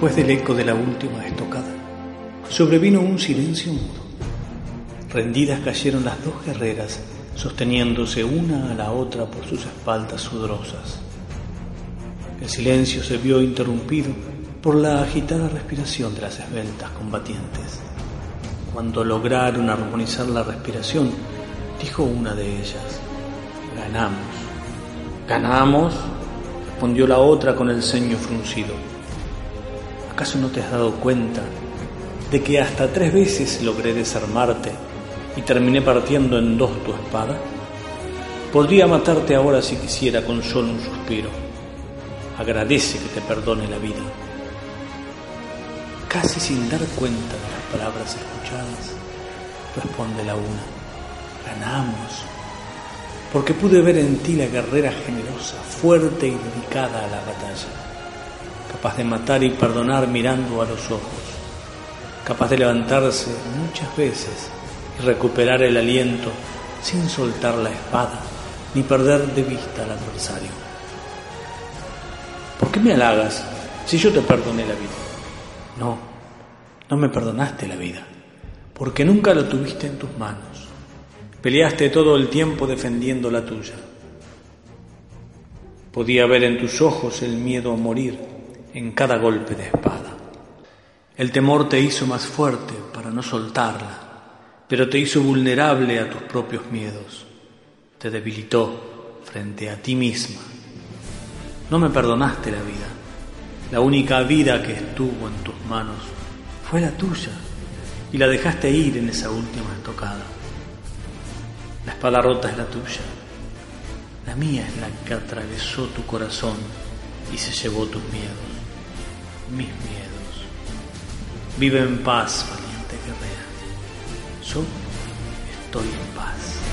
Después del eco de la última estocada, sobrevino un silencio mudo. Rendidas cayeron las dos guerreras, sosteniéndose una a la otra por sus espaldas sudorosas. El silencio se vio interrumpido por la agitada respiración de las esbeltas combatientes. Cuando lograron armonizar la respiración, dijo una de ellas, ganamos. ¿Ganamos? respondió la otra con el ceño fruncido. ¿Acaso no te has dado cuenta de que hasta tres veces logré desarmarte y terminé partiendo en dos tu espada? Podría matarte ahora si quisiera con solo un suspiro. Agradece que te perdone la vida. Casi sin dar cuenta de las palabras escuchadas, responde la una. Ganamos. Porque pude ver en ti la guerrera generosa, fuerte y dedicada a la batalla, capaz de matar y perdonar mirando a los ojos, capaz de levantarse muchas veces y recuperar el aliento sin soltar la espada ni perder de vista al adversario. ¿Por qué me halagas si yo te perdoné la vida? No, no me perdonaste la vida, porque nunca la tuviste en tus manos. Peleaste todo el tiempo defendiendo la tuya. Podía ver en tus ojos el miedo a morir en cada golpe de espada. El temor te hizo más fuerte para no soltarla, pero te hizo vulnerable a tus propios miedos. Te debilitó frente a ti misma. No me perdonaste la vida. La única vida que estuvo en tus manos fue la tuya y la dejaste ir en esa última estocada. La espada rota es la tuya. La mía es la que atravesó tu corazón y se llevó tus miedos, mis miedos. Vive en paz, valiente guerrera. Yo estoy en paz.